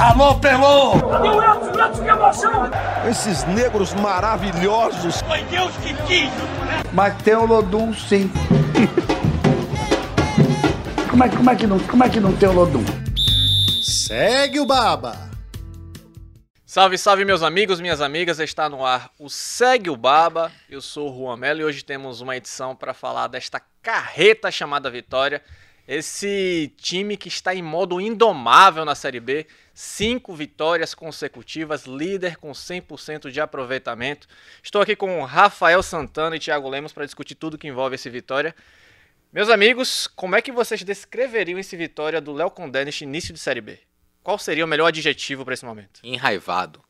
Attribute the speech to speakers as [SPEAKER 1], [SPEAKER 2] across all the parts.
[SPEAKER 1] Alô, Pelô!
[SPEAKER 2] O Edson? Edson, que emoção!
[SPEAKER 1] Esses negros maravilhosos.
[SPEAKER 2] Foi Deus que quis!
[SPEAKER 3] Mas tem o Lodum, sim. como, é, como, é que não, como é que não tem o Lodum?
[SPEAKER 4] Segue o Baba!
[SPEAKER 5] Salve, salve meus amigos, minhas amigas, está no ar o Segue o Baba. Eu sou o Juan Melo e hoje temos uma edição para falar desta carreta chamada Vitória. Esse time que está em modo indomável na Série B, cinco vitórias consecutivas, líder com 100% de aproveitamento. Estou aqui com Rafael Santana e Thiago Lemos para discutir tudo que envolve esse Vitória. Meus amigos, como é que vocês descreveriam esse Vitória do Léo Condé neste início de Série B? Qual seria o melhor adjetivo para esse momento?
[SPEAKER 6] Enraivado.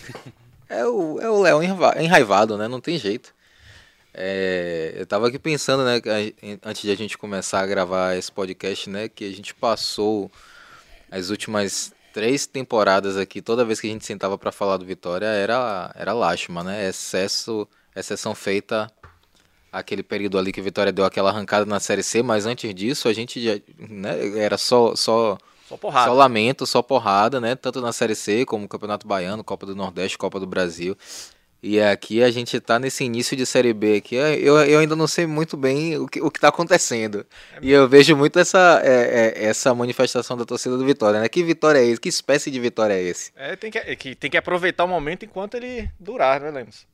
[SPEAKER 6] é o é o Léo enraivado, né? Não tem jeito. É, eu tava aqui pensando, né, antes de a gente começar a gravar esse podcast, né, que a gente passou as últimas três temporadas aqui, toda vez que a gente sentava para falar do Vitória, era, era lástima, né? Excesso, exceção feita aquele período ali que o Vitória deu aquela arrancada na Série C, mas antes disso a gente já, né, era só, só,
[SPEAKER 5] só, porrada.
[SPEAKER 6] só lamento, só porrada, né? Tanto na Série C como no Campeonato Baiano, Copa do Nordeste, Copa do Brasil. E aqui a gente tá nesse início de Série B aqui. Eu, eu ainda não sei muito bem o que, o que tá acontecendo. É e eu vejo muito essa, é, é, essa manifestação da torcida do Vitória, né? Que vitória é esse? Que espécie de vitória é esse?
[SPEAKER 5] É, tem que, é que, tem que aproveitar o momento enquanto ele durar, né, Lemos?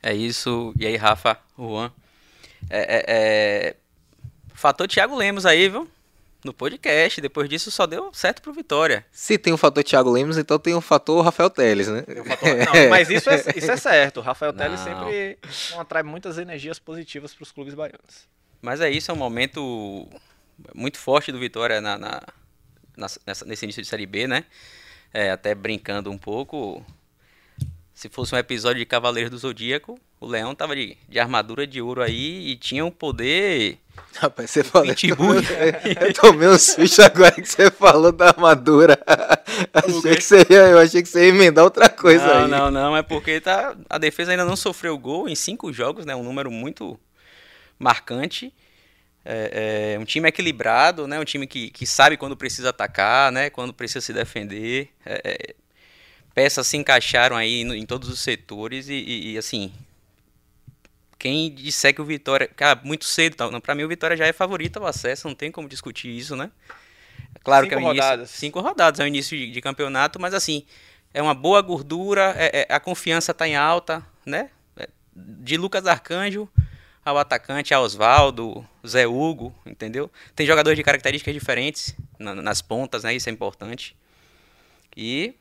[SPEAKER 7] É isso. E aí, Rafa, Juan. É, é, é... Fator Thiago Lemos aí, viu? No podcast. Depois disso só deu certo pro Vitória.
[SPEAKER 6] Se tem o fator Thiago Lemos, então tem o fator Rafael Teles, né?
[SPEAKER 5] Fator... Não, mas isso é, isso é certo. O Rafael Teles sempre atrai muitas energias positivas para os clubes baianos.
[SPEAKER 7] Mas é isso, é um momento muito forte do Vitória na, na, na nessa, nesse início de Série B, né? É, até brincando um pouco, se fosse um episódio de Cavaleiros do Zodíaco, o Leão tava de, de armadura de ouro aí e tinha um poder.
[SPEAKER 6] Rapaz, você falou. eu tomei um susto agora que você falou da armadura. achei que você ia, eu achei que você ia emendar outra coisa
[SPEAKER 7] não,
[SPEAKER 6] aí.
[SPEAKER 7] Não, não, é porque tá, a defesa ainda não sofreu gol em cinco jogos, né? Um número muito marcante. É, é, um time equilibrado, né? Um time que, que sabe quando precisa atacar, né? Quando precisa se defender. É, é peças se encaixaram aí em todos os setores e, e, e assim, quem disser que o Vitória. Cara, muito cedo, tá? para mim o Vitória já é favorito ao acesso, não tem como discutir isso, né? Claro cinco que é início, rodadas. Cinco rodadas, é o início de, de campeonato, mas assim, é uma boa gordura, é, é, a confiança está em alta, né? É, de Lucas Arcanjo ao atacante, a Oswaldo, Zé Hugo, entendeu? Tem jogadores de características diferentes na, nas pontas, né? Isso é importante. E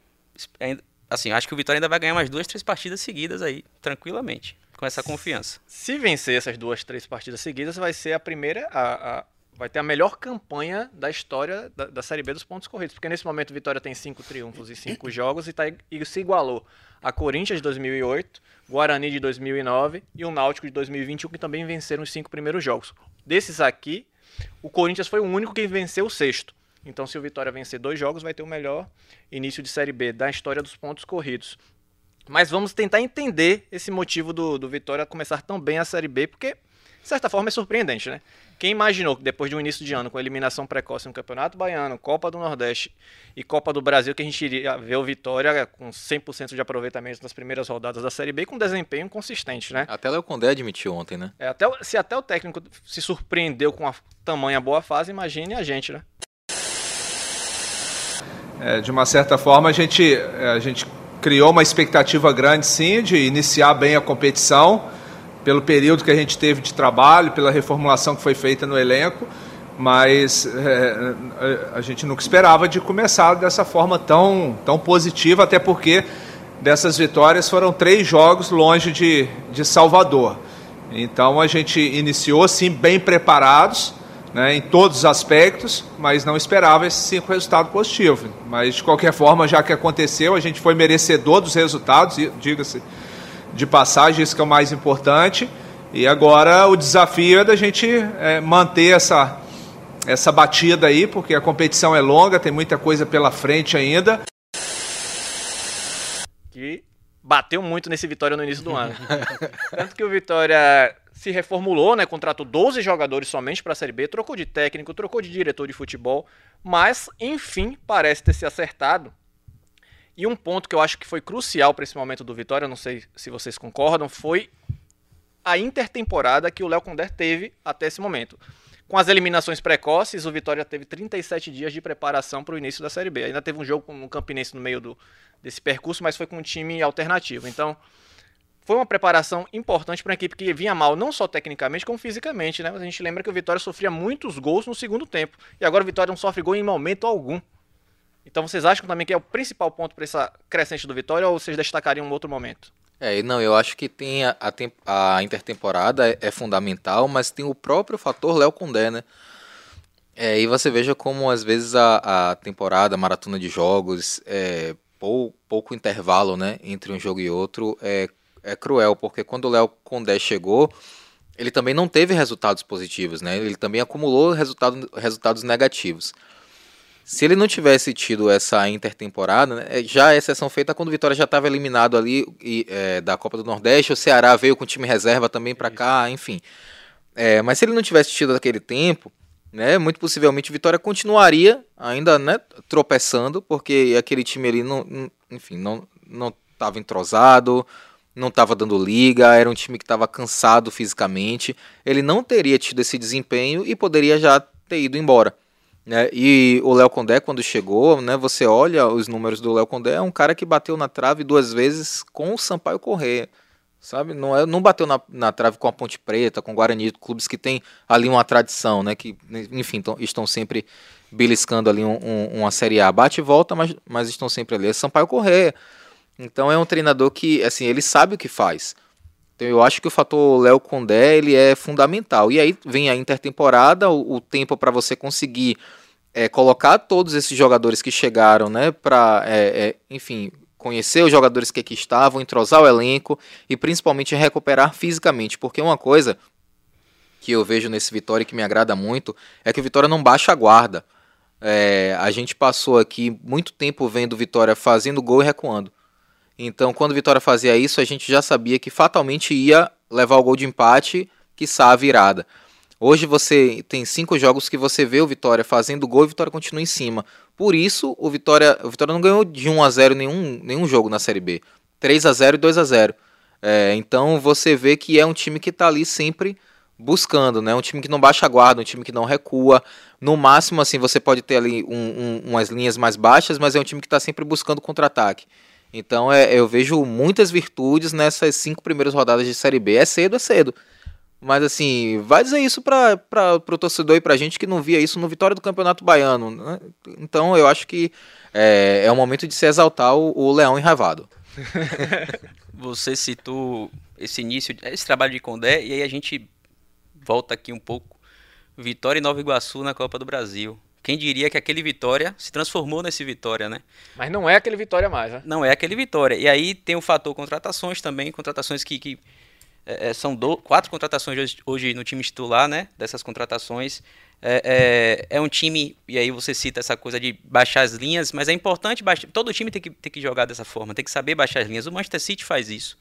[SPEAKER 7] assim, acho que o Vitória ainda vai ganhar umas duas, três partidas seguidas aí, tranquilamente, com essa confiança.
[SPEAKER 5] Se vencer essas duas, três partidas seguidas, vai ser a primeira, a, a vai ter a melhor campanha da história da, da, Série B dos pontos corridos, porque nesse momento o Vitória tem cinco triunfos e cinco jogos e, tá, e se igualou a Corinthians de 2008, Guarani de 2009 e o Náutico de 2021, que também venceram os cinco primeiros jogos. Desses aqui, o Corinthians foi o único que venceu o sexto. Então, se o Vitória vencer dois jogos, vai ter o melhor início de Série B da história dos pontos corridos. Mas vamos tentar entender esse motivo do, do Vitória começar tão bem a Série B, porque, de certa forma, é surpreendente, né? Quem imaginou que depois de um início de ano com eliminação precoce no Campeonato Baiano, Copa do Nordeste e Copa do Brasil, que a gente iria ver o Vitória com 100% de aproveitamento nas primeiras rodadas da Série B com desempenho consistente, né?
[SPEAKER 6] Até o Condé admitiu ontem, né?
[SPEAKER 5] É, até, se até o técnico se surpreendeu com a tamanha boa fase, imagine a gente, né?
[SPEAKER 8] É, de uma certa forma, a gente, é, a gente criou uma expectativa grande, sim, de iniciar bem a competição, pelo período que a gente teve de trabalho, pela reformulação que foi feita no elenco, mas é, a gente nunca esperava de começar dessa forma tão, tão positiva, até porque dessas vitórias foram três jogos longe de, de Salvador. Então a gente iniciou, sim, bem preparados, né, em todos os aspectos, mas não esperava esse cinco resultado positivo. Mas de qualquer forma, já que aconteceu, a gente foi merecedor dos resultados, diga-se de passagem, isso que é o mais importante. E agora o desafio é da gente é, manter essa, essa batida aí, porque a competição é longa, tem muita coisa pela frente ainda.
[SPEAKER 5] Que bateu muito nesse Vitória no início do ano. Tanto que o Vitória se reformulou, né? Contratou 12 jogadores somente para a Série B, trocou de técnico, trocou de diretor de futebol, mas enfim parece ter se acertado E um ponto que eu acho que foi crucial para esse momento do Vitória, não sei se vocês concordam, foi a intertemporada que o Léo Condé teve até esse momento. Com as eliminações precoces, o Vitória teve 37 dias de preparação para o início da Série B. Ainda teve um jogo com o Campinense no meio do, desse percurso, mas foi com um time alternativo. Então, foi uma preparação importante para uma equipe que vinha mal, não só tecnicamente, como fisicamente, né? Mas a gente lembra que o Vitória sofria muitos gols no segundo tempo. E agora o Vitória não sofre gol em momento algum. Então vocês acham também que é o principal ponto para essa crescente do Vitória ou vocês destacariam um outro momento?
[SPEAKER 6] É, não, eu acho que tem a, a, a intertemporada é, é, fundamental, mas tem o próprio fator Léo Condé, né? É, e você veja como às vezes a, a temporada, a maratona de jogos, é, pou, pouco intervalo né, entre um jogo e outro é, é cruel, porque quando o Léo Condé chegou, ele também não teve resultados positivos, né? Ele também acumulou resultado, resultados negativos. Se ele não tivesse tido essa intertemporada, né, já a exceção feita quando o Vitória já estava eliminado ali e, é, da Copa do Nordeste, o Ceará veio com time reserva também para cá, enfim. É, mas se ele não tivesse tido aquele tempo, né, muito possivelmente o Vitória continuaria ainda né, tropeçando, porque aquele time ali não, não enfim, não não estava entrosado, não estava dando liga, era um time que estava cansado fisicamente, ele não teria tido esse desempenho e poderia já ter ido embora. Né? E o Léo Condé, quando chegou, né, você olha os números do Léo Condé, é um cara que bateu na trave duas vezes com o Sampaio Corrêa. Sabe? Não, é, não bateu na, na trave com a Ponte Preta, com o Guarani, clubes que tem ali uma tradição, né? Que, enfim, tão, estão sempre beliscando ali um, um, uma Série A. Bate e volta, mas, mas estão sempre ali. É Sampaio Corrêa. Então é um treinador que, assim, ele sabe o que faz. Então eu acho que o fator Léo Condé ele é fundamental. E aí vem a intertemporada, o, o tempo para você conseguir é, colocar todos esses jogadores que chegaram, né, para, é, é, enfim, conhecer os jogadores que aqui estavam, entrosar o elenco e principalmente recuperar fisicamente, porque uma coisa que eu vejo nesse Vitória que me agrada muito é que o Vitória não baixa a guarda. É, a gente passou aqui muito tempo vendo o Vitória fazendo gol e recuando. Então, quando o Vitória fazia isso, a gente já sabia que fatalmente ia levar o gol de empate, que a virada. Hoje você tem cinco jogos que você vê o Vitória fazendo gol e o Vitória continua em cima. Por isso, o Vitória, o Vitória não ganhou de 1 a 0 nenhum, nenhum jogo na Série B. 3 a 0 e 2 a 0 é, Então você vê que é um time que está ali sempre buscando, né? Um time que não baixa a guarda, um time que não recua. No máximo, assim, você pode ter ali um, um, umas linhas mais baixas, mas é um time que está sempre buscando contra-ataque. Então é, eu vejo muitas virtudes nessas cinco primeiras rodadas de Série B. É cedo, é cedo. Mas assim, vai dizer isso para o torcedor e para a gente que não via isso no Vitória do Campeonato Baiano. Né? Então eu acho que é, é o momento de se exaltar o, o Leão enravado.
[SPEAKER 7] Você citou esse início, esse trabalho de Condé, e aí a gente volta aqui um pouco. Vitória e Nova Iguaçu na Copa do Brasil. Quem diria que aquele Vitória se transformou nesse Vitória, né?
[SPEAKER 5] Mas não é aquele Vitória mais, né?
[SPEAKER 7] Não é aquele Vitória. E aí tem o fator contratações também, contratações que, que é, é são do, quatro contratações hoje, hoje, no time titular, né? Dessas contratações. É, é, é, um time, e aí você cita essa coisa de baixar as linhas, mas é importante, baixar, todo time tem que, tem que jogar dessa forma, tem que saber baixar as linhas. O Manchester City faz isso.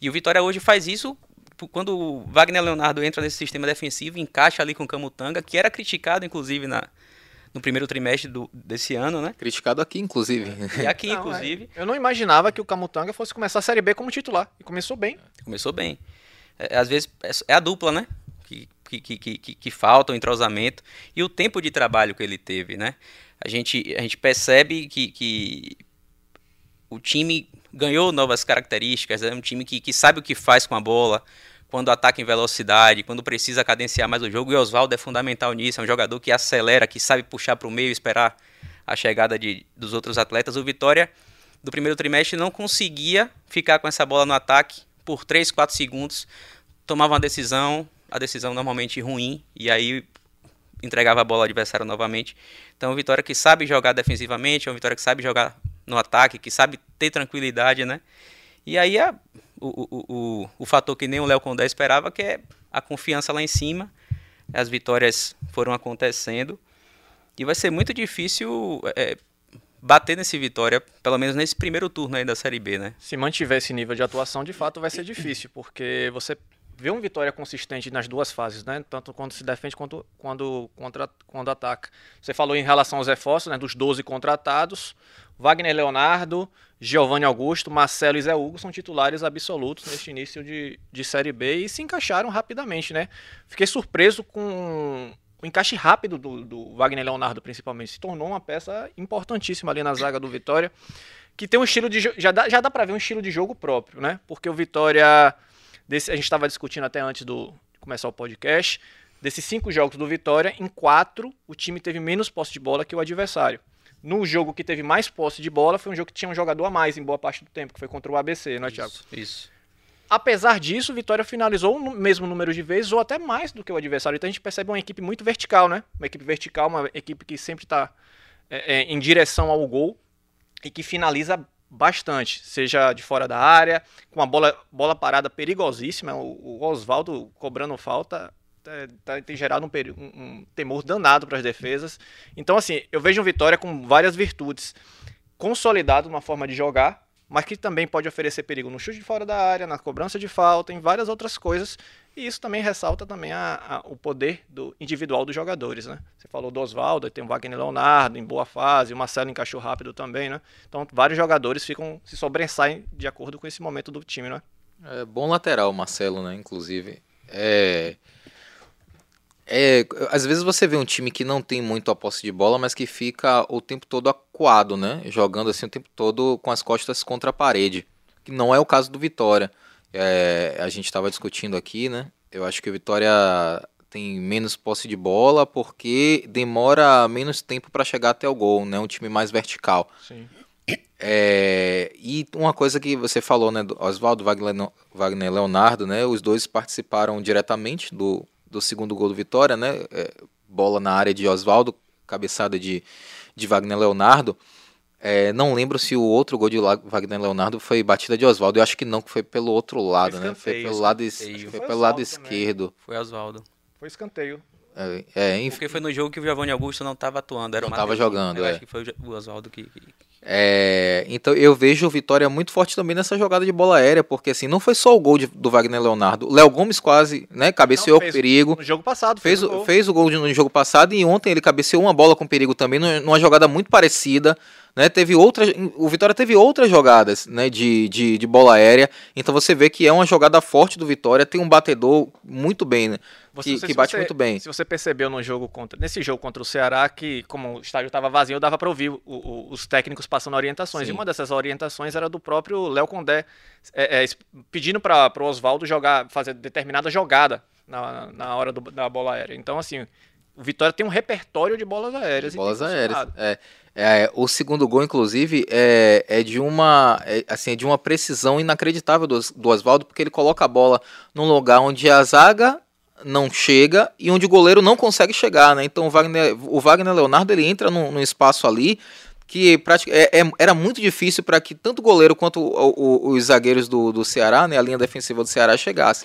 [SPEAKER 7] E o Vitória hoje faz isso quando o Wagner Leonardo entra nesse sistema defensivo, encaixa ali com o Camutanga, que era criticado, inclusive, na, no primeiro trimestre do, desse ano, né?
[SPEAKER 6] Criticado aqui, inclusive.
[SPEAKER 7] E aqui, não, inclusive.
[SPEAKER 5] É, eu não imaginava que o Camutanga fosse começar a Série B como titular. E começou bem.
[SPEAKER 7] Começou bem. É, às vezes é, é a dupla, né? Que, que, que, que, que falta o entrosamento. E o tempo de trabalho que ele teve, né? A gente, a gente percebe que, que o time ganhou novas características. É um time que, que sabe o que faz com a bola quando ataca em velocidade, quando precisa cadenciar mais o jogo. E Oswaldo é fundamental nisso, é um jogador que acelera, que sabe puxar para o meio e esperar a chegada de, dos outros atletas. O Vitória, do primeiro trimestre, não conseguia ficar com essa bola no ataque por 3, 4 segundos. Tomava uma decisão, a decisão normalmente ruim, e aí entregava a bola ao adversário novamente. Então, o Vitória que sabe jogar defensivamente, é um Vitória que sabe jogar no ataque, que sabe ter tranquilidade, né? E aí a, o, o, o, o fator que nem o Léo Condé esperava, que é a confiança lá em cima. As vitórias foram acontecendo. E vai ser muito difícil é, bater nesse Vitória, pelo menos nesse primeiro turno aí da Série B, né?
[SPEAKER 5] Se mantiver esse nível de atuação, de fato vai ser difícil, porque você vê um Vitória consistente nas duas fases, né? Tanto quando se defende quanto quando, contra, quando ataca. Você falou em relação aos reforços, né? Dos 12 contratados. Wagner Leonardo, Giovanni Augusto, Marcelo e Zé Hugo são titulares absolutos neste início de, de Série B e se encaixaram rapidamente, né? Fiquei surpreso com o encaixe rápido do, do Wagner Leonardo, principalmente. Se tornou uma peça importantíssima ali na zaga do Vitória, que tem um estilo de já dá, já dá para ver um estilo de jogo próprio, né? Porque o Vitória desse, a gente estava discutindo até antes do, de começar o podcast. Desses cinco jogos do Vitória, em quatro o time teve menos posse de bola que o adversário. No jogo que teve mais posse de bola, foi um jogo que tinha um jogador a mais em boa parte do tempo, que foi contra o ABC, não é, Thiago?
[SPEAKER 7] Isso.
[SPEAKER 5] Apesar disso, o Vitória finalizou o mesmo número de vezes, ou até mais do que o adversário. Então a gente percebe uma equipe muito vertical, né? Uma equipe vertical, uma equipe que sempre está é, é, em direção ao gol e que finaliza bastante, seja de fora da área, com uma bola, bola parada perigosíssima. O, o Oswaldo cobrando falta é, tá, tem gerado um, um, um temor danado para as defesas. Então, assim, eu vejo um Vitória com várias virtudes. Consolidado uma forma de jogar, mas que também pode oferecer perigo no chute de fora da área, na cobrança de falta, em várias outras coisas. E isso também ressalta também a, a, o poder do individual dos jogadores, né? Você falou do Oswaldo, tem o Wagner Leonardo em boa fase, o Marcelo encaixou rápido também, né? Então vários jogadores ficam se sobressaem de acordo com esse momento do time, né?
[SPEAKER 6] É bom lateral Marcelo, né? Inclusive, é é, às vezes você vê um time que não tem muito a posse de bola, mas que fica o tempo todo acuado, né? Jogando assim o tempo todo com as costas contra a parede. Que não é o caso do Vitória. É, a gente estava discutindo aqui, né? Eu acho que o Vitória tem menos posse de bola porque demora menos tempo para chegar até o gol, né? Um time mais vertical.
[SPEAKER 5] Sim.
[SPEAKER 6] É, e uma coisa que você falou, né? Oswaldo Wagner, Wagner Leonardo, né? Os dois participaram diretamente do, do segundo gol do Vitória, né? É, bola na área de Oswaldo, cabeçada de, de Wagner Leonardo. É, não lembro se o outro gol de Wagner Leonardo foi batida de Oswaldo. Eu acho que não, que foi pelo outro lado, foi né? Foi pelo lado, foi foi pelo lado esquerdo.
[SPEAKER 7] Foi Oswaldo.
[SPEAKER 5] Foi escanteio.
[SPEAKER 6] É, é, enfim.
[SPEAKER 7] Porque foi no jogo que o Giovanni Augusto não estava atuando. Era
[SPEAKER 6] não estava jogando,
[SPEAKER 7] eu
[SPEAKER 6] é.
[SPEAKER 7] acho que foi o Oswaldo que, que,
[SPEAKER 6] é, então eu vejo o Vitória muito forte também nessa jogada de bola aérea, porque assim, não foi só o gol de, do Wagner Leonardo. Léo Gomes quase, né, cabeceou com perigo.
[SPEAKER 5] No jogo passado,
[SPEAKER 6] fez, fez, o, gol. fez o gol no jogo passado e ontem ele cabeceou uma bola com perigo também, numa jogada muito parecida. Né, teve outras, o Vitória teve outras jogadas né, de, de, de, bola aérea, então você vê que é uma jogada forte do Vitória, tem um batedor muito bem, né, que, que bate
[SPEAKER 5] você,
[SPEAKER 6] muito bem.
[SPEAKER 5] Se você percebeu no jogo contra, nesse jogo contra o Ceará, que como o estádio estava vazio, dava para ouvir o, o, os técnicos passando orientações, Sim. e uma dessas orientações era do próprio Léo Condé, é, é, pedindo para o Oswaldo jogar, fazer determinada jogada na, na hora do, da bola aérea. Então, assim, o Vitória tem um repertório de bolas aéreas.
[SPEAKER 6] De bolas aéreas. É, é, o segundo gol, inclusive, é, é de uma é, assim, é de uma precisão inacreditável do, do Oswaldo, porque ele coloca a bola num lugar onde a zaga não chega e onde o goleiro não consegue chegar, né? Então o Wagner, o Wagner Leonardo ele entra num, num espaço ali que é, é, era muito difícil para que tanto o goleiro quanto o, o, os zagueiros do, do Ceará, né, a linha defensiva do Ceará chegasse.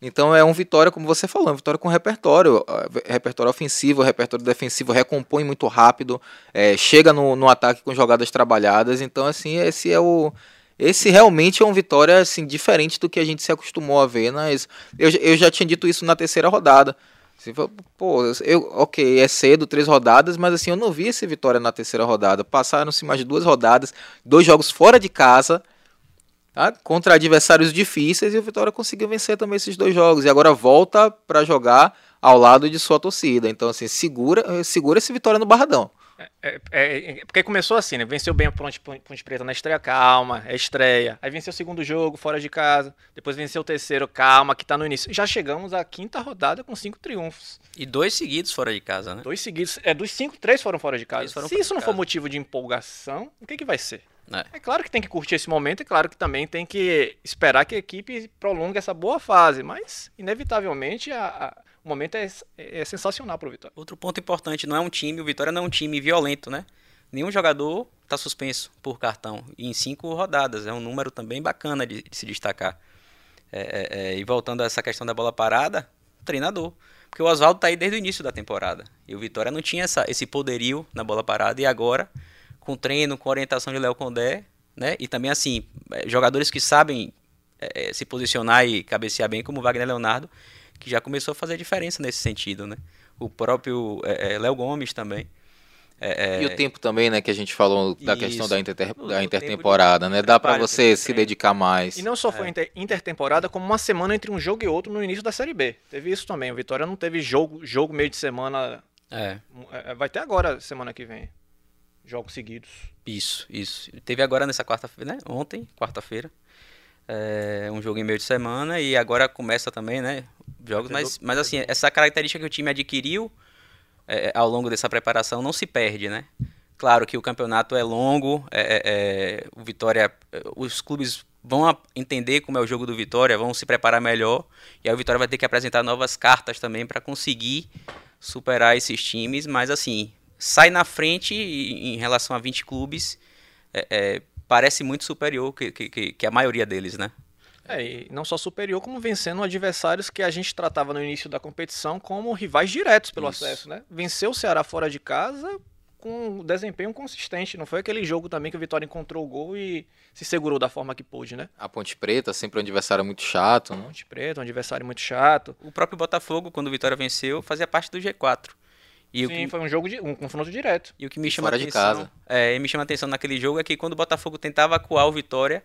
[SPEAKER 6] Então é um Vitória, como você falou, um Vitória com repertório, repertório ofensivo, repertório defensivo, recompõe muito rápido, é, chega no, no ataque com jogadas trabalhadas. Então, assim, esse é o. Esse realmente é um Vitória assim, diferente do que a gente se acostumou a ver. Mas eu, eu já tinha dito isso na terceira rodada. Assim, pô, eu, ok, é cedo, três rodadas, mas assim, eu não vi esse Vitória na terceira rodada. Passaram-se mais duas rodadas, dois jogos fora de casa tá? contra adversários difíceis e o Vitória conseguiu vencer também esses dois jogos e agora volta para jogar ao lado de sua torcida. Então assim, segura, segura esse Vitória no Barradão.
[SPEAKER 5] É, é, é, é porque começou assim, né? Venceu bem a Ponte, Ponte Preta na estreia, calma, é estreia. Aí venceu o segundo jogo, fora de casa. Depois venceu o terceiro, calma, que tá no início. Já chegamos à quinta rodada com cinco triunfos.
[SPEAKER 7] E dois seguidos fora de casa, né?
[SPEAKER 5] Dois seguidos. É, dos cinco, três foram fora de casa. Se isso não for motivo de empolgação, o que, que vai ser? É. é. claro que tem que curtir esse momento, é claro que também tem que esperar que a equipe prolongue essa boa fase, mas inevitavelmente a, a, o momento é, é sensacional para o Vitória.
[SPEAKER 7] Outro ponto importante, não é um time, o Vitória não é um time violento, né? Nenhum jogador está suspenso por cartão em cinco rodadas, é um número também bacana de, de se destacar. É, é, é e voltando a essa questão da bola parada, treinador. Porque o Oswaldo está aí desde o início da temporada. E o Vitória não tinha essa, esse poderio na bola parada e agora com treino, com orientação de Léo Condé, né? E também, assim, é, jogadores que sabem é, se posicionar e cabecear bem, como o Wagner Leonardo, que já começou a fazer diferença nesse sentido, né? O próprio é, é Léo Gomes também.
[SPEAKER 6] É, e o tempo também, né, que a gente falou da
[SPEAKER 7] Isso.
[SPEAKER 6] questão da, interter,
[SPEAKER 7] O-
[SPEAKER 6] da intertemporada, né? Dá
[SPEAKER 5] que
[SPEAKER 6] você se dedicar mais.
[SPEAKER 5] E não só foi inter- intertemporada, como uma semana entre um jogo e outro no início da Série B. Teve isso também. O Vitória não teve jogo, jogo meio de semana.
[SPEAKER 7] É,
[SPEAKER 5] é, Vai ter agora, semana que vem. Jogos seguidos.
[SPEAKER 7] isso, isso. Teve agora nessa quarta-feira, né? Ontem, quarta-feira. é, um jogo em meio de semana e agora começa também, né? Jogos, mas, mas assim, essa característica que o time adquiriu é, ao longo dessa preparação não se perde, né? Claro que o campeonato é longo, é, é, é, o Vitória, os clubes vão entender como é o jogo do Vitória, vão se preparar melhor e aí o Vitória vai ter que apresentar novas cartas também para conseguir superar esses times, mas assim, sai na frente em relação a 20 clubes, é, é, parece muito superior que, que- que, que a maioria deles, né?
[SPEAKER 5] É, e não só superior, como vencendo adversários que a gente tratava no início da competição como rivais diretos pelo
[SPEAKER 7] Isso.
[SPEAKER 5] acesso, né? Venceu o Ceará fora de casa com um desempenho consistente. Não foi aquele jogo também que o Vitória encontrou o gol e se segurou da forma que pôde, né?
[SPEAKER 6] A Ponte Preta, sempre um adversário muito chato, né?
[SPEAKER 5] Ponte Preta, um adversário muito chato.
[SPEAKER 7] O próprio Botafogo, quando o Vitória venceu, fazia parte do G4. E o
[SPEAKER 5] Sim,
[SPEAKER 7] que-
[SPEAKER 5] foi um jogo de um confronto direto.
[SPEAKER 7] E o que me chama
[SPEAKER 6] fora
[SPEAKER 7] a
[SPEAKER 6] de
[SPEAKER 7] atenção,
[SPEAKER 6] casa.
[SPEAKER 7] É, e me chama a atenção naquele jogo é que quando o Botafogo tentava acuar o Vitória,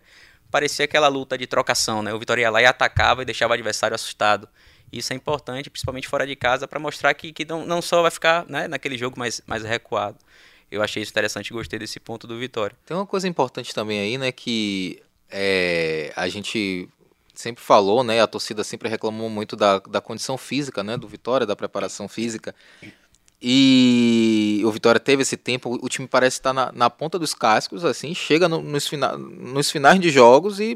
[SPEAKER 7] parecia aquela luta de trocação, né? O Vitória ia lá e atacava e deixava o adversário assustado. Isso é importante, principalmente fora de casa, para mostrar que, que não, não só vai ficar né, naquele jogo mais, mais recuado. Eu achei isso interessante, gostei desse ponto do Vitória.
[SPEAKER 6] Tem uma coisa importante também aí, né, que é, a gente sempre falou, né, a torcida sempre reclamou muito da, da condição física, né, do Vitória, da preparação física. E o Vitória teve esse tempo, o time parece estar na, na ponta dos cascos, assim, chega no- nos, fina, nos finais de jogos e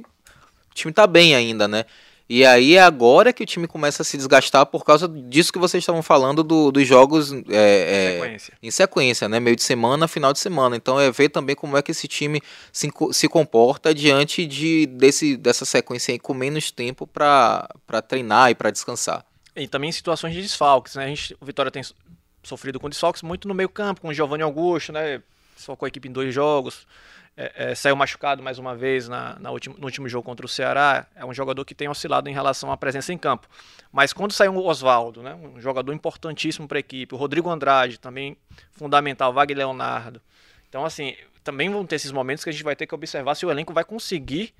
[SPEAKER 6] o time tá bem ainda, né? E aí é agora que o time começa a se desgastar por causa disso que vocês estavam falando do- dos jogos é, é,
[SPEAKER 5] Sequência.
[SPEAKER 6] em sequência, né? Meio de semana, final de semana. Então é ver também como é que esse time se, se comporta diante de, desse, dessa sequência aí com menos tempo para treinar e para descansar.
[SPEAKER 5] E também em situações de desfalques, né? A gente, o Vitória tem sofrido com desfalques muito no meio campo, com o Giovanni Augusto, né? Só com a equipe em dois jogos. É, é, saiu machucado mais uma vez na, na no último jogo contra o Ceará. É um jogador que tem oscilado em relação à presença em campo. Mas quando saiu o Oswaldo, né? Um jogador importantíssimo para a equipe. O Rodrigo Andrade, também fundamental. Wagner Leonardo. Então, assim, também vão ter esses momentos que a gente vai ter que observar se o elenco vai conseguir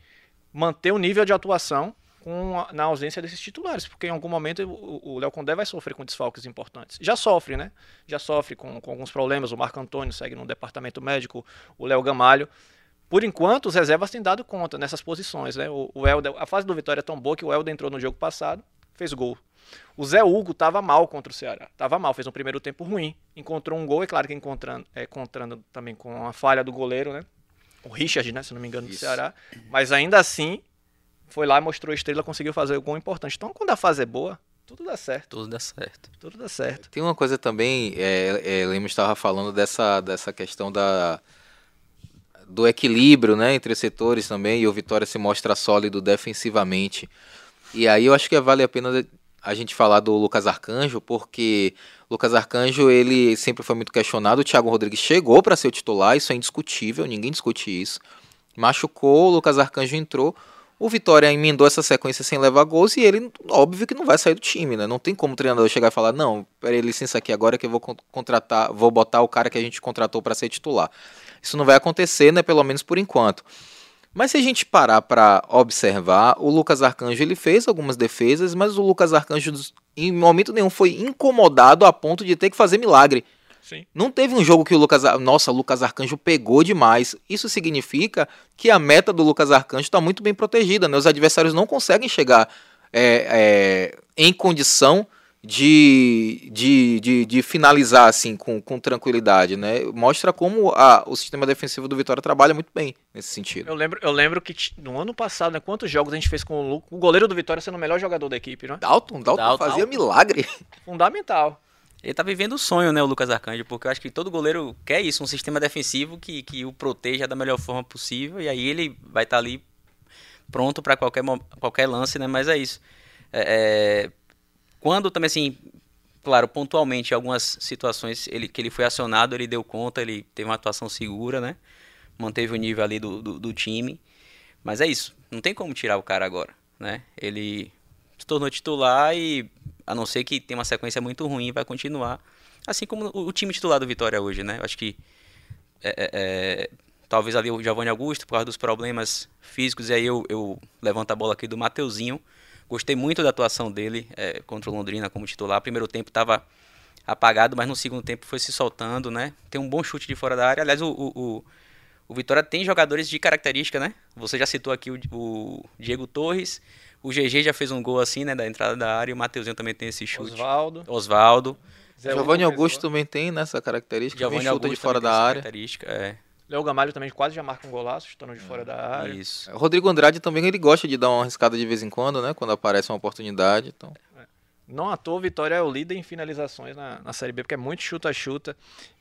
[SPEAKER 5] manter o nível de atuação com na ausência desses titulares, porque em algum momento o Léo Condé vai sofrer com desfalques importantes. Já sofre, né? Já sofre com, com alguns problemas. O Marco Antônio segue no departamento médico, o Léo Gamalho. Por enquanto, os reservas têm dado conta nessas posições, né? O, o Helder, a fase do Vitória é tão boa que o Helder entrou no jogo passado, fez gol. O Zé Hugo estava mal contra o Ceará. Estava mal, fez um primeiro tempo ruim. Encontrou um gol, é claro que encontrando, é, encontrando também com a falha do goleiro, né? O Richard, né? Se não me engano, do
[SPEAKER 6] Isso.
[SPEAKER 5] Ceará. Mas ainda assim, foi lá, mostrou a estrela, conseguiu fazer o gol importante. Então, quando a fase é boa, tudo dá certo.
[SPEAKER 7] Tudo dá certo.
[SPEAKER 5] Tudo dá certo.
[SPEAKER 6] Tem uma coisa também, é, é, Lemos estava falando dessa, dessa questão da, do equilíbrio né, entre os setores também, e o Vitória se mostra sólido defensivamente. E aí eu acho que vale a pena a gente falar do Lucas Arcanjo, porque o Lucas Arcanjo ele sempre foi muito questionado. O Thiago Rodrigues chegou para ser o titular, isso é indiscutível, ninguém discute isso. Machucou, o Lucas Arcanjo entrou. O Vitória emendou essa sequência sem levar gols e ele, óbvio que não vai sair do time, né? Não tem como o treinador chegar e falar: não, peraí, licença aqui agora que eu vou con- contratar, vou botar o cara que a gente contratou para ser titular. Isso não vai acontecer, né? Pelo menos por enquanto. Mas se a gente parar para observar, o Lucas Arcanjo ele fez algumas defesas, mas o Lucas Arcanjo em momento nenhum foi incomodado a ponto de ter que fazer milagre.
[SPEAKER 5] Sim.
[SPEAKER 6] Não teve um jogo que o Lucas, nossa, o Lucas Arcanjo pegou demais. Isso significa que a meta do Lucas Arcanjo está muito bem protegida, né? Os adversários não conseguem chegar é, é, em condição de, de, de, de finalizar assim com, com tranquilidade, né? Mostra como a, o sistema defensivo do Vitória trabalha muito bem nesse sentido.
[SPEAKER 5] Eu lembro, eu lembro que no ano passado, né, quantos jogos a gente fez com o o goleiro do Vitória sendo o melhor jogador da equipe, né?
[SPEAKER 6] Dalton, Dalton,
[SPEAKER 7] Dalton.
[SPEAKER 6] fazia milagre.
[SPEAKER 5] Fundamental.
[SPEAKER 7] Ele tá vivendo o sonho, né, o Lucas Arcanjo, porque eu acho que todo goleiro quer isso, um sistema defensivo que, que o proteja da melhor forma possível, e aí ele vai estar ali pronto para qualquer, qualquer lance, né, mas é isso. É, é, quando também, assim, claro, pontualmente, em algumas situações ele, que ele foi acionado, ele deu conta, ele teve uma atuação segura, né, manteve o nível ali do, do, do time, Mas é isso, não tem como tirar o cara agora, né? Ele se tornou titular e, a não ser que tenha uma sequência muito ruim, vai continuar. Assim como o, time titular do Vitória hoje, né? Eu acho que é, é, é, talvez ali o Giovanni Augusto, por causa dos problemas físicos, e aí eu, eu levanto a bola aqui do Mateuzinho. Gostei muito da atuação dele é, contra o Londrina como titular. Primeiro tempo estava apagado, mas no segundo tempo foi se soltando, né? Tem um bom chute de fora da área. Aliás, o, o, o Vitória tem jogadores de característica, né? Você já citou aqui o, o Diego Torres. O GG já fez um gol assim, né? Da entrada da área. E o Mateuzinho também tem esse chute.
[SPEAKER 5] Osvaldo.
[SPEAKER 7] Osvaldo.
[SPEAKER 6] Giovanni Augusto também tem nessa característica,
[SPEAKER 7] Giovanni
[SPEAKER 6] chuta
[SPEAKER 7] Augusto
[SPEAKER 6] de fora
[SPEAKER 7] também
[SPEAKER 6] da área.
[SPEAKER 7] característica, é.
[SPEAKER 5] Léo Gamalho também quase já marca um golaço, chutando de fora da área.
[SPEAKER 7] Isso.
[SPEAKER 6] Rodrigo Andrade também ele gosta de dar uma arriscada de vez em quando, né? Quando aparece uma oportunidade. Então.
[SPEAKER 5] Não à toa, Vitória é o líder em finalizações na, na Série B, porque é muito chuta-chuta.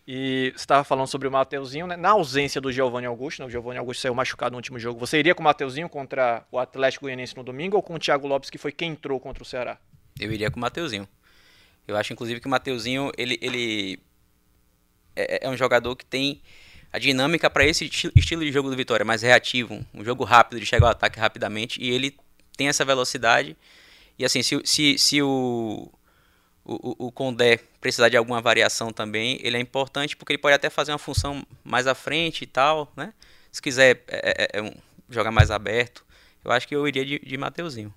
[SPEAKER 5] E você estava falando sobre o Mateuzinho, né? Na ausência do Giovanni Augusto, né? o Giovanni Augusto saiu machucado no último jogo. Você iria com o Mateuzinho contra o Atlético Goianiense no domingo ou com o Thiago Lopes, que foi quem entrou contra o Ceará?
[SPEAKER 7] Eu iria com o Mateuzinho. Eu acho, inclusive, que o Mateuzinho, ele, ele é, é um jogador que tem a dinâmica para esse esti- estilo de jogo do Vitória, mais reativo, um jogo rápido, de chegar ao ataque rapidamente, e ele tem essa velocidade. E assim, se, se, se o, o, o- Condé precisar de alguma variação também, ele é importante porque ele pode até fazer uma função mais à frente e tal, né? Se quiser é, é, é um- jogar mais aberto, eu acho que eu iria de, de Mateuzinho.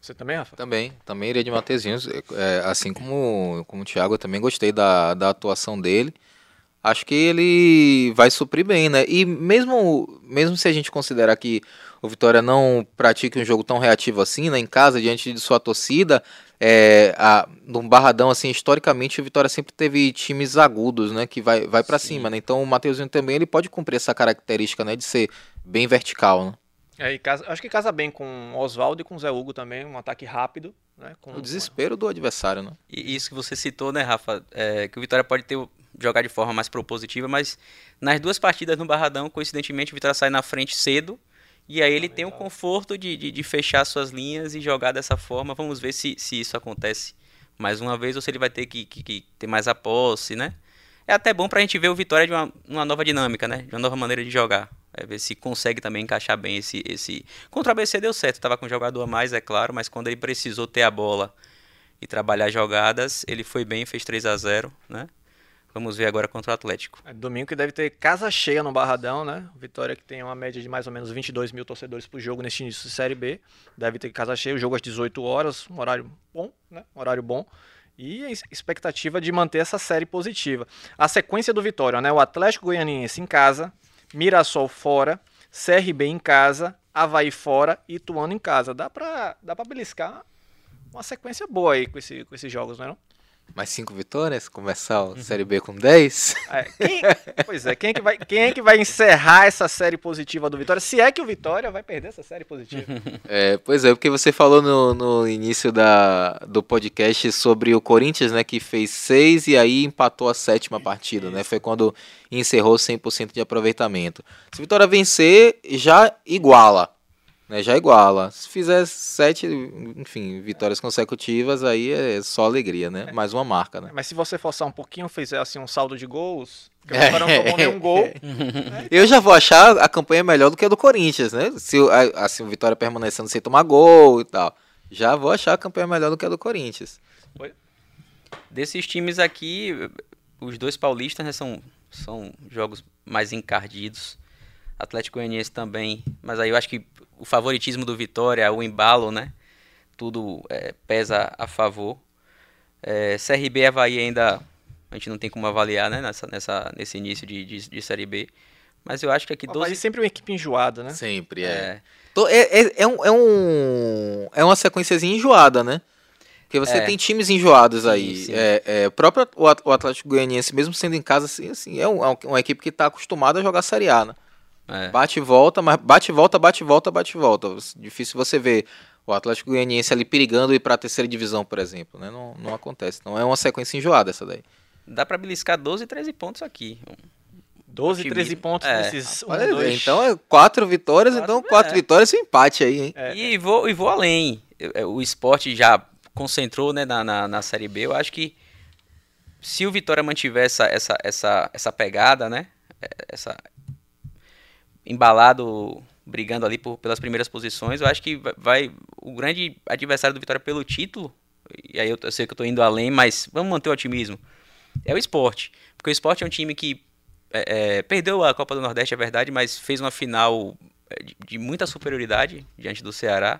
[SPEAKER 5] Você também, Rafa?
[SPEAKER 6] Também, também iria de Mateuzinho, é, assim como, como o Thiago, eu também gostei da, da atuação dele. Acho que ele vai suprir bem, né? E mesmo, mesmo se a gente considerar que o Vitória não pratique um jogo tão reativo assim, né? Em casa, diante de sua torcida, é, a, num barradão, assim, historicamente o Vitória sempre teve times agudos, né? Que vai, vai para cima, né? Então o Mateuzinho também ele pode cumprir essa característica, né? De ser bem vertical, né?
[SPEAKER 5] É, casa- acho que casa bem com o Oswaldo e com o Zé Hugo também, um ataque rápido. Né? Com,
[SPEAKER 6] O desespero do adversário, né?
[SPEAKER 7] E isso que você citou, né, Rafa? É, que o Vitória pode ter jogar de forma mais propositiva, mas nas duas partidas no Barradão, coincidentemente, o Vitória sai na frente cedo. E aí ele tem o conforto de, de, de fechar suas linhas e jogar dessa forma. Vamos ver se, se isso acontece mais uma vez ou se ele vai ter que, que- que ter mais a posse, né? É até bom pra gente ver o Vitória de uma, uma nova dinâmica, né? De uma nova maneira de jogar. É ver se consegue também encaixar bem esse. esse... Contra o ABC deu certo, tava com um jogador a mais, é claro, mas quando ele precisou ter a bola e trabalhar jogadas, ele foi bem, fez 3 a 0 né? Vamos ver agora contra o Atlético.
[SPEAKER 5] É, domingo que deve ter casa cheia no Barradão, né? Vitória que tem uma média de mais ou menos 22 mil torcedores por jogo neste início de Série B. Deve ter casa cheia, o jogo às 18 horas, um horário bom, né? Um horário bom. E a expectativa de manter essa série positiva. A sequência do Vitória, né? O Atlético Goianiense em casa, Mirassol fora, CRB em casa, Havaí fora e Ituano em casa. Dá pra, dá pra beliscar uma sequência boa aí com, esse, com esses jogos, não é não?
[SPEAKER 6] Mais cinco vitórias, começar a Série B com 10.
[SPEAKER 5] É, quem- pois é, quem é, que vai, quem é que vai encerrar essa série positiva do Vitória? Se é que o Vitória vai perder essa série positiva.
[SPEAKER 6] É, pois é, porque você falou no, no início da, do podcast sobre o Corinthians, né, que fez seis e aí empatou a sétima partida, né? Foi quando encerrou 100% de aproveitamento. Se o Vitória vencer, já iguala, né? Já iguala. Se fizer sete, enfim, vitórias consecutivas, aí é só alegria, né? Mais uma marca, né?
[SPEAKER 5] Mas se você forçar um pouquinho, fizer assim um saldo de gols, porque o Vitória não tomou nenhum gol.
[SPEAKER 6] Eu já vou achar a campanha melhor do que a do Corinthians, né? Se o- a- assim, o Vitória permanecendo sem tomar gol e tal. Já vou achar a campanha melhor do que a do Corinthians.
[SPEAKER 7] Desses times aqui, os dois paulistas né, são, são jogos mais encardidos. Atlético Goianiense também, mas aí eu acho que o favoritismo do Vitória, o embalo, né? Tudo é, pesa a favor. É, CRB e Havaí ainda a gente não tem como avaliar, né? Nessa, nessa, nesse início de, de, de Série B. Mas eu acho que aqui
[SPEAKER 5] O Havaí
[SPEAKER 7] 12...
[SPEAKER 5] sempre uma equipe enjoada, né?
[SPEAKER 6] Sempre, é.
[SPEAKER 7] É,
[SPEAKER 6] É, é, é, um, é, um, é uma sequenciazinha enjoada, né? Porque você
[SPEAKER 7] É.
[SPEAKER 6] tem times enjoados aí.
[SPEAKER 7] Sim, sim.
[SPEAKER 6] É, é, o próprio o Atlético Goianiense, mesmo sendo em casa, assim, assim, é, um- é uma equipe que está acostumada a jogar Série A, né?
[SPEAKER 7] É.
[SPEAKER 6] Bate e volta, mas bate e volta, bate e volta, bate e volta. Difícil você ver o Atlético Goianiense ali perigando ir para a terceira divisão, por exemplo, né? Não, não acontece. Então é uma sequência enjoada essa daí.
[SPEAKER 7] Dá pra beliscar 12, 13 pontos aqui.
[SPEAKER 5] 12,
[SPEAKER 7] time-
[SPEAKER 5] 13 pontos
[SPEAKER 7] é.
[SPEAKER 5] nesses 1,
[SPEAKER 6] Olha,
[SPEAKER 5] 2.
[SPEAKER 6] então é quatro vitórias,
[SPEAKER 7] Quatro,
[SPEAKER 6] então quatro
[SPEAKER 7] é.
[SPEAKER 6] vitórias e um empate aí, hein?
[SPEAKER 5] É,
[SPEAKER 7] E vou, e vou além. Eu- O esporte já concentrou né, na, na, na Série B. Eu acho que se o Vitória mantiver essa, essa, essa, essa pegada, né? é, Essa embalado brigando ali por, pelas primeiras posições. Eu acho que vai, o grande adversário do Vitória pelo título, e aí eu, eu sei que eu tô indo além, mas vamos manter o otimismo. É o esporte. Porque o esporte é um time que é, é, perdeu a Copa do Nordeste, é verdade, mas fez uma final é, de, de muita superioridade diante do Ceará.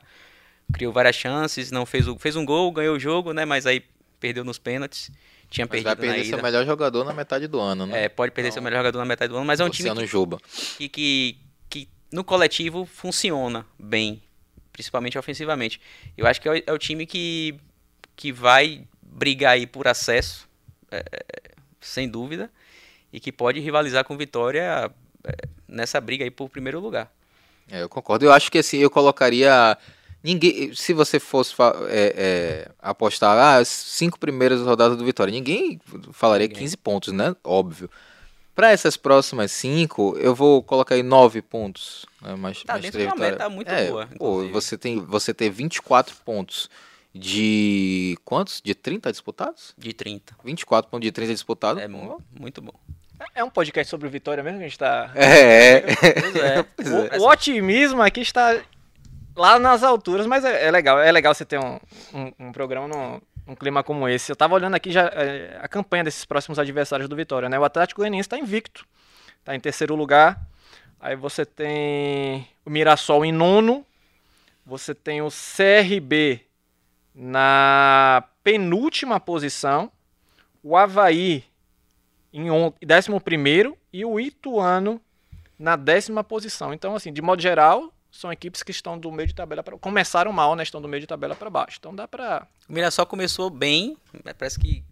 [SPEAKER 7] Criou várias chances, não fez, o, fez um gol, ganhou o jogo, né? Mas aí perdeu nos pênaltis. Tinha
[SPEAKER 6] Mas
[SPEAKER 7] perdido
[SPEAKER 6] vai
[SPEAKER 7] na
[SPEAKER 6] perder
[SPEAKER 7] ida.
[SPEAKER 6] seu melhor jogador na metade do ano, né?
[SPEAKER 7] É, pode perder seu melhor jogador na metade do ano, mas é um time que,
[SPEAKER 6] Juba.
[SPEAKER 7] que, que, que no coletivo funciona bem, principalmente ofensivamente. Eu acho que é o, é o time que, que vai brigar aí por acesso, é, sem dúvida, e que pode rivalizar com Vitória é, nessa briga aí por primeiro lugar.
[SPEAKER 6] É, eu concordo. Eu acho que assim, eu colocaria. Ninguém, se você fosse é, é, apostar ah, as cinco primeiras rodadas do Vitória, ninguém falaria
[SPEAKER 7] Ninguém.
[SPEAKER 6] 15 pontos, né? Óbvio. Para essas próximas cinco, eu vou colocar aí nove pontos. Né? Mais,
[SPEAKER 7] Tá
[SPEAKER 6] mais
[SPEAKER 7] dentro de uma meta muito
[SPEAKER 6] É,
[SPEAKER 7] boa,
[SPEAKER 6] Pô, você tem você ter 24 pontos de quantos? De 30 disputados?
[SPEAKER 7] De 30.
[SPEAKER 6] 24 pontos de 30 disputados.
[SPEAKER 7] É mu- muito bom.
[SPEAKER 5] É um podcast sobre o Vitória mesmo que a gente tá.
[SPEAKER 6] É.
[SPEAKER 7] Pois é.
[SPEAKER 6] Pois
[SPEAKER 5] O,
[SPEAKER 6] é.
[SPEAKER 5] o otimismo aqui está lá nas alturas, mas é, é legal. É legal você ter um, um, um programa num, num clima como esse. Eu tava olhando aqui já é, a campanha desses próximos adversários do Vitória, né? O Atlético Goianiense está invicto. Tá em terceiro lugar. Aí você tem o Mirassol em nono. Você tem o CRB na penúltima posição. O Havaí em on- décimo primeiro e o Ituano na décima posição. Então, assim, de modo geral, são equipes que estão do meio de tabela para começaram mal, né? Estão do meio de tabela para baixo. Então dá para
[SPEAKER 7] O Mirassol começou bem, mas parece que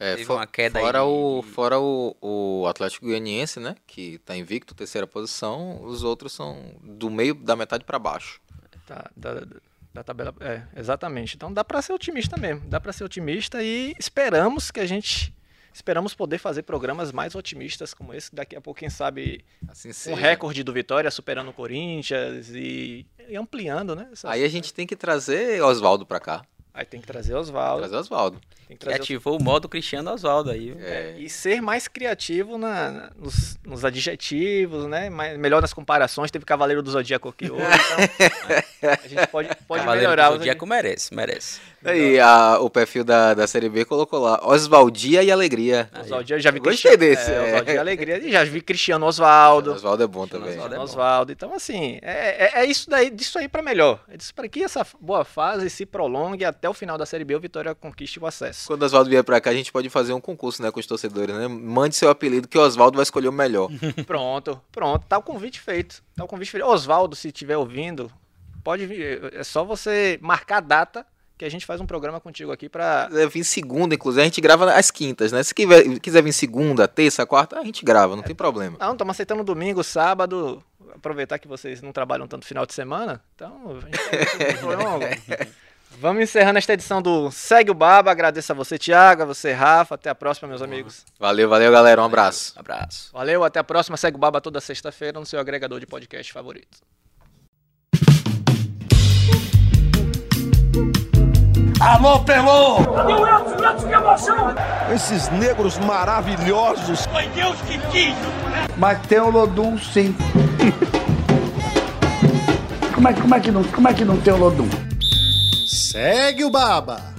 [SPEAKER 6] É,
[SPEAKER 7] Teve uma queda
[SPEAKER 6] fora
[SPEAKER 7] aí
[SPEAKER 6] o fora o, o Atlético Goianiense, né, que tá invicto, terceira posição, os outros são do meio da metade para baixo.
[SPEAKER 5] tá, da, da tabela, é, exatamente. Então dá para ser otimista mesmo. Dá para ser otimista e esperamos que a gente esperamos poder fazer programas mais otimistas como esse, daqui a pouco quem sabe
[SPEAKER 6] Assim
[SPEAKER 5] um recorde do Vitória superando o Corinthians e, e ampliando, né? essas-
[SPEAKER 6] Aí a gente tem que trazer Oswaldo para cá.
[SPEAKER 5] aí tem que trazer Oswaldo,
[SPEAKER 6] Trazer Oswaldo.
[SPEAKER 5] que
[SPEAKER 7] ativou o modo Cristiano Oswaldo aí.
[SPEAKER 6] É,
[SPEAKER 5] E ser mais criativo na, na- nos, nos adjetivos, né? Mais, melhor nas comparações. Teve Cavaleiro do Zodíaco aqui hoje. Então, a gente pode, pode
[SPEAKER 7] Cavaleiro
[SPEAKER 5] melhorar.
[SPEAKER 7] do
[SPEAKER 5] os
[SPEAKER 7] Zodíaco merece, merece.
[SPEAKER 6] Aí a- o perfil da, da Série B colocou lá Osvaldia e Alegria.
[SPEAKER 5] Eu já vi
[SPEAKER 6] Gostei
[SPEAKER 5] Cristiano-
[SPEAKER 6] desse,
[SPEAKER 5] É,
[SPEAKER 6] é.
[SPEAKER 5] E Alegria. E já vi Cristiano Oswaldo.
[SPEAKER 6] Oswaldo é bom também.
[SPEAKER 7] Oswaldo é.
[SPEAKER 5] Oswaldo. Então, assim, é, é, é isso daí, disso aí pra melhor. É disso para que essa boa fase se prolongue até o final da Série B, o Vitória conquiste o acesso.
[SPEAKER 6] Quando o Oswaldo vier pra cá, a gente pode fazer um concurso né, com os torcedores, né? Mande seu apelido que o Oswaldo vai escolher o melhor.
[SPEAKER 5] Pronto, pronto. Tá o convite feito. Tá o convite feito. Oswaldo, se estiver ouvindo, pode vir. É só você marcar a data que a gente faz um programa contigo aqui
[SPEAKER 6] quiser vir segunda, inclusive, a gente grava às quintas, né? Se quiser, quiser vir segunda, terça, quarta, a gente grava, não tem problema.
[SPEAKER 5] Não, estamos aceitando domingo, sábado. Aproveitar que vocês não trabalham tanto final de semana. Então, a gente tá Vamos- Vamos encerrando esta edição do Segue o Baba. Agradeço a você, Thiago, a você, Rafa. Até a próxima, meus amigos.
[SPEAKER 6] Valeu, valeu, galera. Um abraço.
[SPEAKER 7] Abraço.
[SPEAKER 5] Valeu, até a próxima. Segue o Baba toda sexta-feira no seu agregador de podcast favorito.
[SPEAKER 1] Alô, Pelô!
[SPEAKER 2] Cadê o Elton? O Elton, que emoção!
[SPEAKER 1] Esses negros maravilhosos.
[SPEAKER 2] Foi Deus que quis!
[SPEAKER 3] Mas tem o Lodum, sim. como, é, como, é que não, como é que não tem o Lodum?
[SPEAKER 4] Segue o Baba.